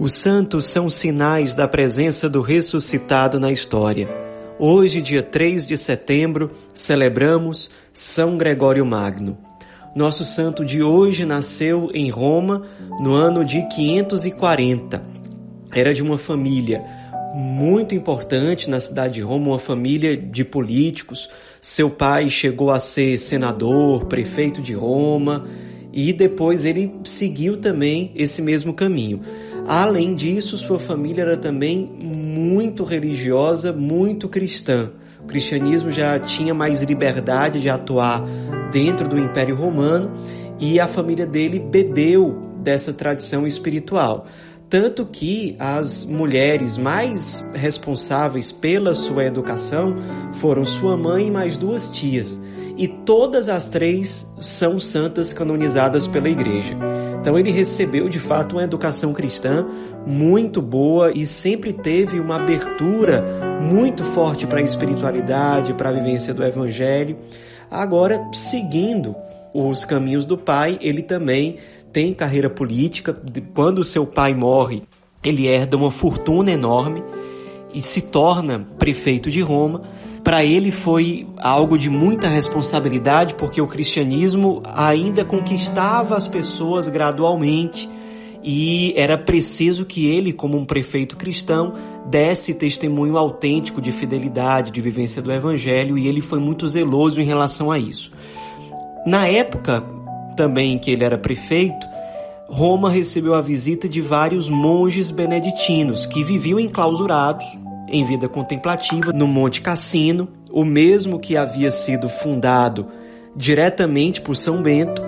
Os santos são sinais da presença do ressuscitado na história. Hoje, dia 3 de setembro, celebramos São Gregório Magno. Nosso santo de hoje nasceu em Roma no ano de 540. Era de uma família muito importante na cidade de Roma, uma família de políticos. Seu pai chegou a ser senador, prefeito de Roma, e depois ele seguiu também esse mesmo caminho. Além disso, sua família era também muito religiosa, muito cristã. O cristianismo já tinha mais liberdade de atuar dentro do Império Romano e a família dele bebeu dessa tradição espiritual. Tanto que as mulheres mais responsáveis pela sua educação foram sua mãe e mais duas tias. E todas as três são santas canonizadas pela igreja. Então ele recebeu de fato uma educação cristã muito boa e sempre teve uma abertura muito forte para a espiritualidade, para a vivência do evangelho. Agora, seguindo os caminhos do pai, ele também tem carreira política. Quando seu pai morre, ele herda uma fortuna enorme e se torna prefeito de Roma para ele foi algo de muita responsabilidade, porque o cristianismo ainda conquistava as pessoas gradualmente e era preciso que ele, como um prefeito cristão, desse testemunho autêntico de fidelidade, de vivência do evangelho, e ele foi muito zeloso em relação a isso. Na época também que ele era prefeito, Roma recebeu a visita de vários monges beneditinos que viviam enclausurados em vida contemplativa no Monte Cassino, o mesmo que havia sido fundado diretamente por São Bento,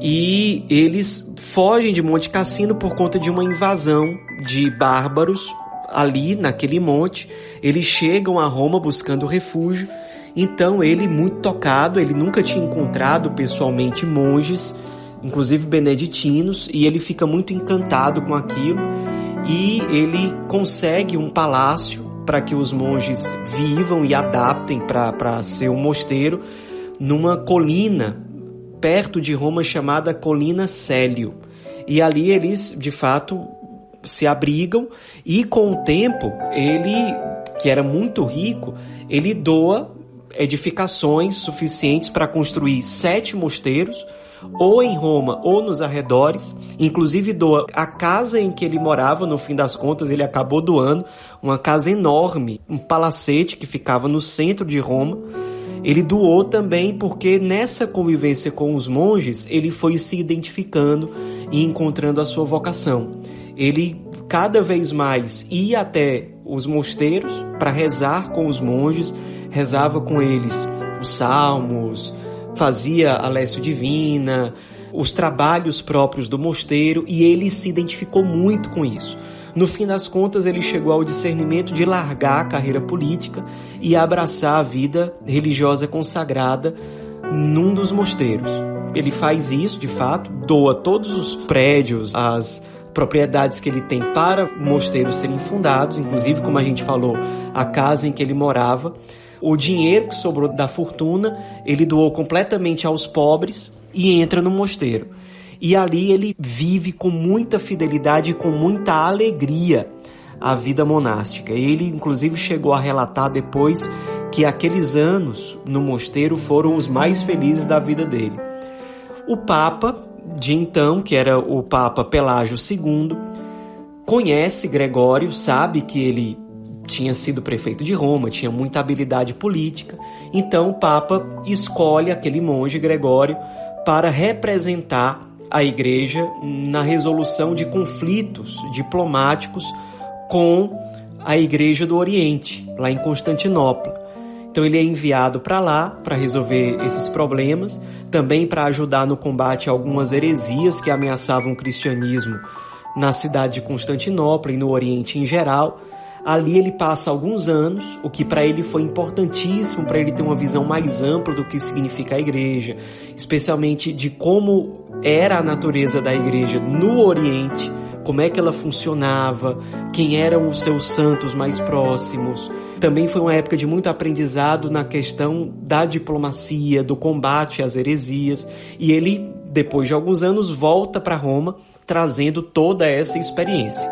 e eles fogem de Monte Cassino por conta de uma invasão de bárbaros ali naquele monte. Eles chegam a Roma buscando refúgio. Então ele, muito tocado, ele nunca tinha encontrado pessoalmente monges, inclusive beneditinos, e ele fica muito encantado com aquilo e ele consegue um palácio para que os monges vivam e adaptem para ser um mosteiro numa colina perto de Roma chamada Colina Célio. E ali eles, de fato, se abrigam e com o tempo ele, que era muito rico, ele doa edificações suficientes para construir sete mosteiros ou em Roma ou nos arredores, inclusive doa a casa em que ele morava, no fim das contas ele acabou doando uma casa enorme, um palacete que ficava no centro de Roma. Ele doou também porque nessa convivência com os monges, ele foi se identificando e encontrando a sua vocação. Ele cada vez mais ia até os mosteiros para rezar com os monges, rezava com eles os salmos, fazia a Lécio Divina, os trabalhos próprios do mosteiro e ele se identificou muito com isso. No fim das contas, ele chegou ao discernimento de largar a carreira política e abraçar a vida religiosa consagrada num dos mosteiros. Ele faz isso, de fato, doa todos os prédios, as propriedades que ele tem para mosteiros serem fundados, inclusive, como a gente falou, a casa em que ele morava. O dinheiro que sobrou da fortuna, ele doou completamente aos pobres e entra no mosteiro. E ali ele vive com muita fidelidade e com muita alegria a vida monástica. Ele, inclusive, chegou a relatar depois que aqueles anos no mosteiro foram os mais felizes da vida dele. O Papa de então, que era o Papa Pelágio II, conhece Gregório, sabe que ele tinha sido prefeito de Roma, tinha muita habilidade política, então o Papa escolhe aquele monge Gregório para representar a igreja na resolução de conflitos diplomáticos com a igreja do Oriente, lá em Constantinopla. Então ele é enviado para lá para resolver esses problemas, também para ajudar no combate a algumas heresias que ameaçavam o cristianismo na cidade de Constantinopla e no Oriente em geral. Ali ele passa alguns anos, o que para ele foi importantíssimo para ele ter uma visão mais ampla do que significa a igreja, especialmente de como era a natureza da igreja no Oriente, como é que ela funcionava, quem eram os seus santos mais próximos. Também foi uma época de muito aprendizado na questão da diplomacia, do combate às heresias, e ele, depois de alguns anos, volta para Roma trazendo toda essa experiência.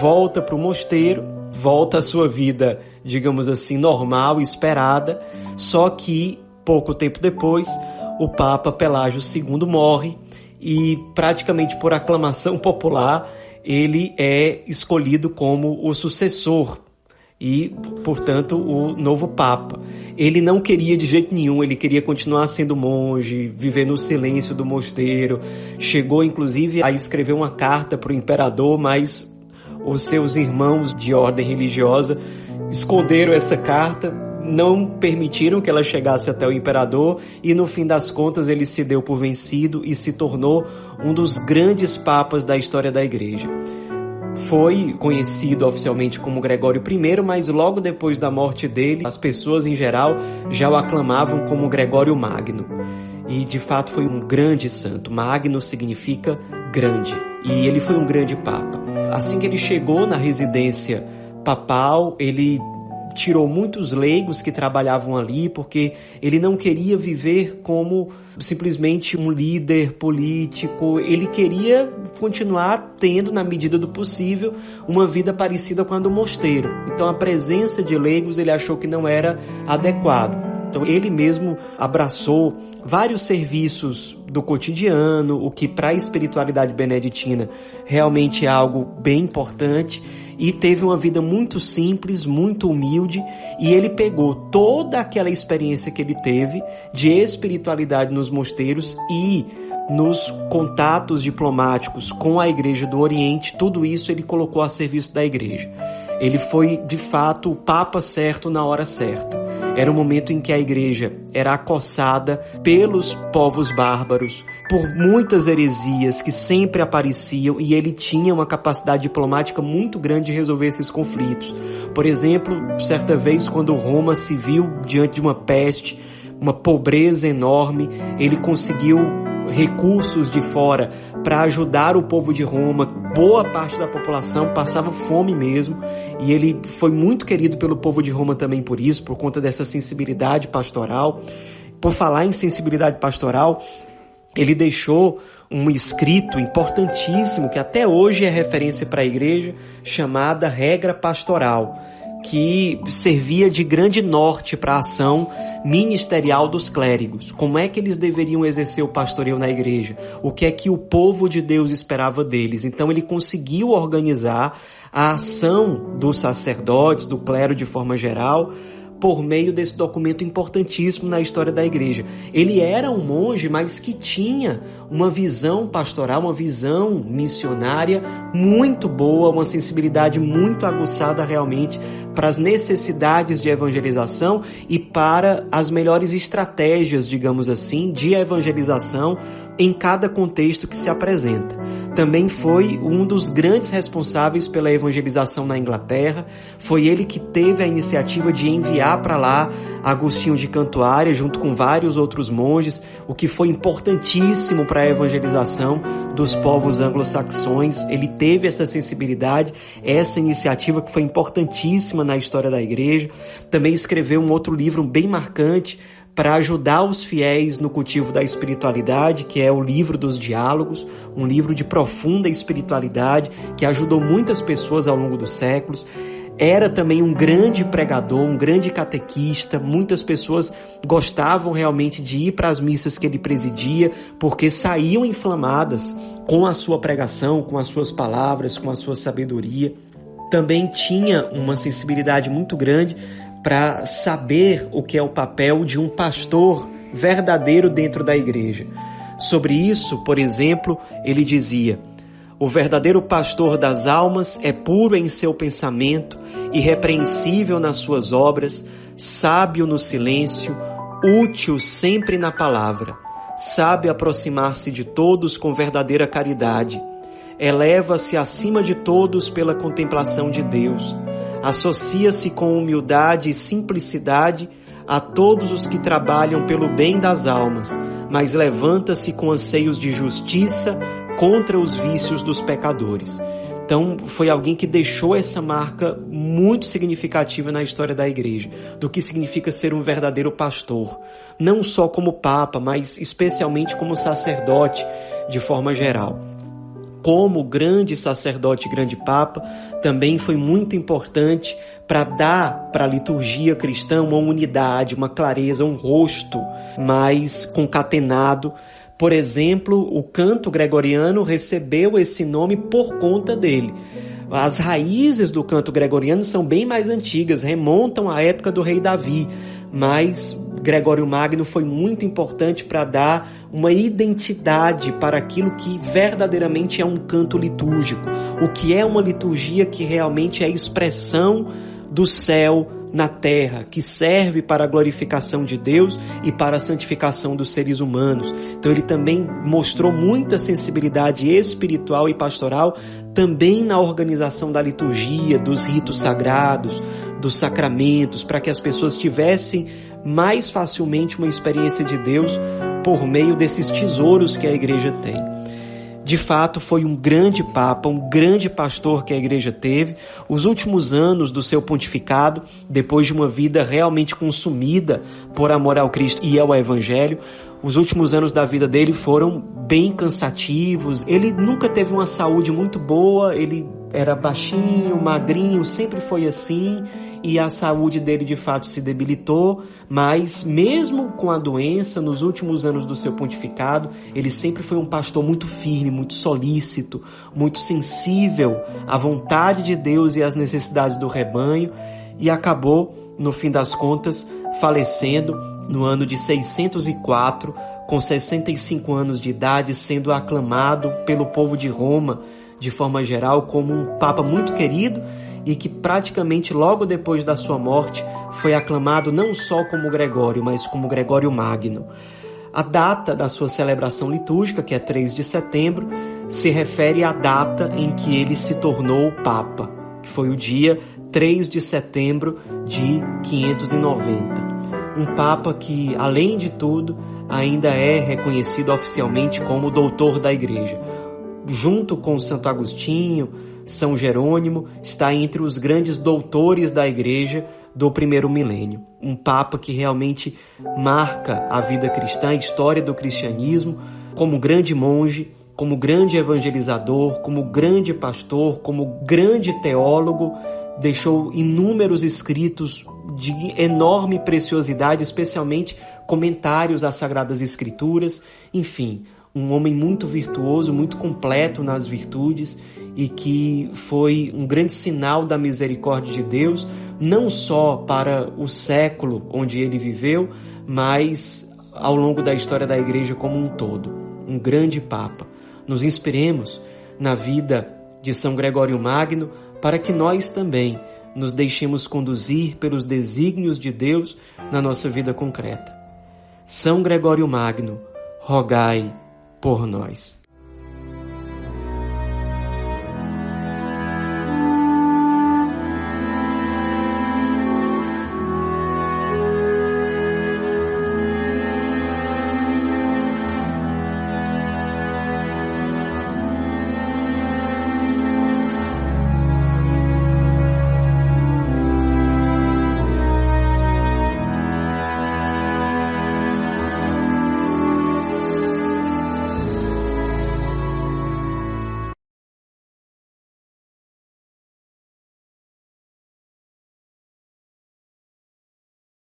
volta para o mosteiro, volta à sua vida, digamos assim, normal, esperada, só que pouco tempo depois o Papa Pelágio II morre e praticamente por aclamação popular ele é escolhido como o sucessor e, portanto, o novo Papa. Ele não queria de jeito nenhum, ele queria continuar sendo monge, viver no silêncio do mosteiro. Chegou, inclusive, a escrever uma carta para o imperador, mas os seus irmãos de ordem religiosa esconderam essa carta, não permitiram que ela chegasse até o imperador e, no fim das contas, ele se deu por vencido e se tornou um dos grandes papas da história da igreja foi conhecido oficialmente como Gregório I, mas logo depois da morte dele, as pessoas em geral já o aclamavam como Gregório Magno. E de fato foi um grande santo. Magno significa grande. E ele foi um grande papa. Assim que ele chegou na residência papal, ele tirou muitos leigos que trabalhavam ali, porque ele não queria viver como simplesmente um líder político, ele queria continuar tendo, na medida do possível, uma vida parecida com a do mosteiro. Então a presença de leigos ele achou que não era adequado. Então ele mesmo abraçou vários serviços do cotidiano, o que para a espiritualidade beneditina realmente é algo bem importante, e teve uma vida muito simples, muito humilde, e ele pegou toda aquela experiência que ele teve de espiritualidade nos mosteiros e nos contatos diplomáticos com a Igreja do Oriente, tudo isso ele colocou a serviço da Igreja. Ele foi, de fato, o Papa certo na hora certa. Era um momento em que a igreja era acossada pelos povos bárbaros, por muitas heresias que sempre apareciam e ele tinha uma capacidade diplomática muito grande de resolver esses conflitos. Por exemplo, certa vez quando Roma se viu diante de uma peste, uma pobreza enorme, ele conseguiu recursos de fora para ajudar o povo de Roma. Boa parte da população passava fome mesmo, e ele foi muito querido pelo povo de Roma também por isso, por conta dessa sensibilidade pastoral. Por falar em sensibilidade pastoral, ele deixou um escrito importantíssimo que até hoje é referência para a igreja, chamada Regra Pastoral que servia de grande norte para a ação ministerial dos clérigos. Como é que eles deveriam exercer o pastoreio na igreja? O que é que o povo de Deus esperava deles? Então ele conseguiu organizar a ação dos sacerdotes, do clero de forma geral, por meio desse documento importantíssimo na história da igreja. Ele era um monge, mas que tinha uma visão pastoral, uma visão missionária muito boa, uma sensibilidade muito aguçada realmente para as necessidades de evangelização e para as melhores estratégias, digamos assim, de evangelização em cada contexto que se apresenta também foi um dos grandes responsáveis pela evangelização na Inglaterra. Foi ele que teve a iniciativa de enviar para lá Agostinho de Cantuária, junto com vários outros monges, o que foi importantíssimo para a evangelização dos povos anglo-saxões. Ele teve essa sensibilidade, essa iniciativa que foi importantíssima na história da igreja. Também escreveu um outro livro bem marcante, para ajudar os fiéis no cultivo da espiritualidade, que é o livro dos diálogos, um livro de profunda espiritualidade que ajudou muitas pessoas ao longo dos séculos. Era também um grande pregador, um grande catequista. Muitas pessoas gostavam realmente de ir para as missas que ele presidia, porque saíam inflamadas com a sua pregação, com as suas palavras, com a sua sabedoria. Também tinha uma sensibilidade muito grande para saber o que é o papel de um pastor verdadeiro dentro da igreja. Sobre isso, por exemplo, ele dizia: O verdadeiro pastor das almas é puro em seu pensamento, irrepreensível nas suas obras, sábio no silêncio, útil sempre na palavra, sabe aproximar-se de todos com verdadeira caridade, eleva-se acima de todos pela contemplação de Deus associa-se com humildade e simplicidade a todos os que trabalham pelo bem das almas, mas levanta-se com anseios de justiça contra os vícios dos pecadores. Então, foi alguém que deixou essa marca muito significativa na história da igreja, do que significa ser um verdadeiro pastor, não só como papa, mas especialmente como sacerdote de forma geral. Como grande sacerdote grande papa, também foi muito importante para dar para a liturgia cristã uma unidade, uma clareza, um rosto mais concatenado. Por exemplo, o canto gregoriano recebeu esse nome por conta dele. As raízes do canto gregoriano são bem mais antigas, remontam à época do rei Davi, mas Gregório Magno foi muito importante para dar uma identidade para aquilo que verdadeiramente é um canto litúrgico, o que é uma liturgia que realmente é expressão do céu na terra, que serve para a glorificação de Deus e para a santificação dos seres humanos. Então ele também mostrou muita sensibilidade espiritual e pastoral também na organização da liturgia, dos ritos sagrados, dos sacramentos, para que as pessoas tivessem mais facilmente uma experiência de Deus por meio desses tesouros que a igreja tem. De fato, foi um grande papa, um grande pastor que a igreja teve. Os últimos anos do seu pontificado, depois de uma vida realmente consumida por amor ao Cristo e ao Evangelho, os últimos anos da vida dele foram bem cansativos. Ele nunca teve uma saúde muito boa, ele era baixinho, magrinho, sempre foi assim, e a saúde dele de fato se debilitou, mas mesmo com a doença, nos últimos anos do seu pontificado, ele sempre foi um pastor muito firme, muito solícito, muito sensível à vontade de Deus e às necessidades do rebanho, e acabou, no fim das contas, falecendo no ano de 604, com 65 anos de idade, sendo aclamado pelo povo de Roma, de forma geral, como um papa muito querido e que praticamente logo depois da sua morte foi aclamado não só como Gregório, mas como Gregório Magno. A data da sua celebração litúrgica, que é 3 de setembro, se refere à data em que ele se tornou papa, que foi o dia 3 de setembro de 590 um Papa que, além de tudo, ainda é reconhecido oficialmente como doutor da Igreja. Junto com Santo Agostinho, São Jerônimo, está entre os grandes doutores da Igreja do primeiro milênio. Um Papa que realmente marca a vida cristã, a história do cristianismo, como grande monge, como grande evangelizador, como grande pastor, como grande teólogo, deixou inúmeros escritos de enorme preciosidade, especialmente comentários às Sagradas Escrituras, enfim, um homem muito virtuoso, muito completo nas virtudes e que foi um grande sinal da misericórdia de Deus, não só para o século onde ele viveu, mas ao longo da história da igreja como um todo. Um grande Papa. Nos inspiremos na vida de São Gregório Magno para que nós também nos deixemos conduzir pelos desígnios de Deus na nossa vida concreta. São Gregório Magno, rogai por nós.